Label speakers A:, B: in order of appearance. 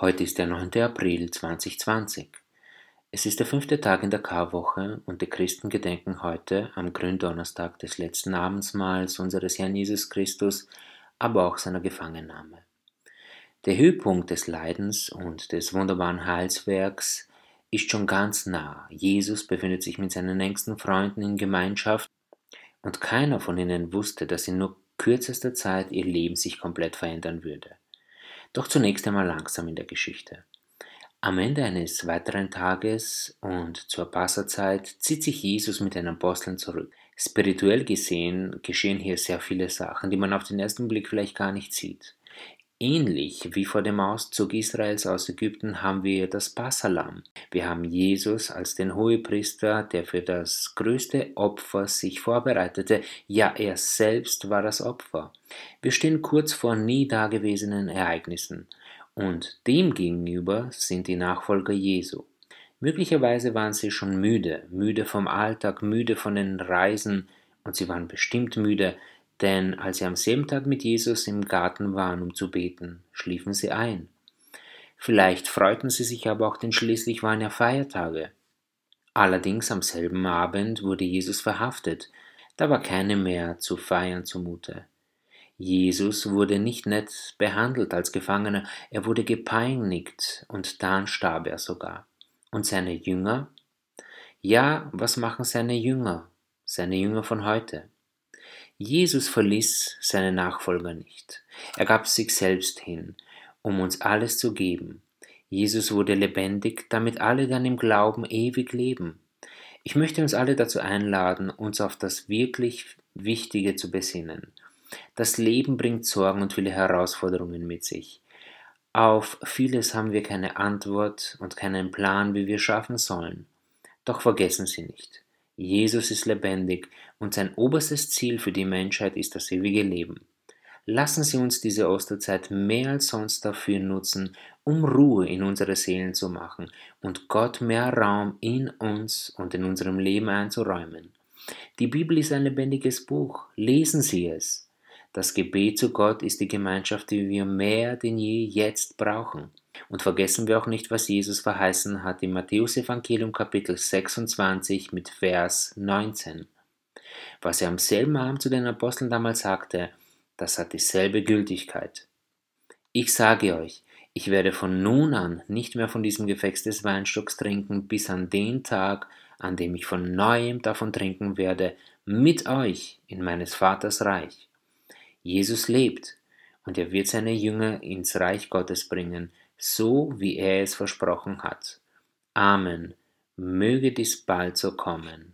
A: Heute ist der 9. April 2020. Es ist der fünfte Tag in der Karwoche und die Christen gedenken heute am Gründonnerstag des letzten Abendsmahls unseres Herrn Jesus Christus, aber auch seiner Gefangennahme. Der Höhepunkt des Leidens und des wunderbaren Heilswerks ist schon ganz nah. Jesus befindet sich mit seinen engsten Freunden in Gemeinschaft und keiner von ihnen wusste, dass in nur kürzester Zeit ihr Leben sich komplett verändern würde. Doch zunächst einmal langsam in der Geschichte. Am Ende eines weiteren Tages und zur Passerzeit zieht sich Jesus mit den Aposteln zurück. Spirituell gesehen geschehen hier sehr viele Sachen, die man auf den ersten Blick vielleicht gar nicht sieht. Ähnlich wie vor dem Auszug Israels aus Ägypten haben wir das Passalam. Wir haben Jesus als den Hohepriester, der für das größte Opfer sich vorbereitete. Ja, er selbst war das Opfer. Wir stehen kurz vor nie dagewesenen Ereignissen. Und dem gegenüber sind die Nachfolger Jesu. Möglicherweise waren sie schon müde, müde vom Alltag, müde von den Reisen, und sie waren bestimmt müde, denn als sie am selben Tag mit Jesus im Garten waren, um zu beten, schliefen sie ein. Vielleicht freuten sie sich aber auch, denn schließlich waren ja Feiertage. Allerdings am selben Abend wurde Jesus verhaftet, da war keine mehr zu feiern zumute. Jesus wurde nicht nett behandelt als Gefangener, er wurde gepeinigt und dann starb er sogar. Und seine Jünger? Ja, was machen seine Jünger, seine Jünger von heute? Jesus verließ seine Nachfolger nicht. Er gab sich selbst hin, um uns alles zu geben. Jesus wurde lebendig, damit alle dann im Glauben ewig leben. Ich möchte uns alle dazu einladen, uns auf das wirklich Wichtige zu besinnen. Das Leben bringt Sorgen und viele Herausforderungen mit sich. Auf vieles haben wir keine Antwort und keinen Plan, wie wir schaffen sollen. Doch vergessen Sie nicht. Jesus ist lebendig und sein oberstes Ziel für die Menschheit ist das ewige Leben. Lassen Sie uns diese Osterzeit mehr als sonst dafür nutzen, um Ruhe in unsere Seelen zu machen und Gott mehr Raum in uns und in unserem Leben einzuräumen. Die Bibel ist ein lebendiges Buch. Lesen Sie es. Das Gebet zu Gott ist die Gemeinschaft, die wir mehr denn je jetzt brauchen. Und vergessen wir auch nicht, was Jesus verheißen hat im Matthäusevangelium Kapitel 26 mit Vers 19. Was er am selben Abend zu den Aposteln damals sagte, das hat dieselbe Gültigkeit. Ich sage euch, ich werde von nun an nicht mehr von diesem Gefäß des Weinstocks trinken, bis an den Tag, an dem ich von neuem davon trinken werde, mit euch in meines Vaters Reich. Jesus lebt, und er wird seine Jünger ins Reich Gottes bringen, so wie er es versprochen hat. Amen. Möge dies bald so kommen.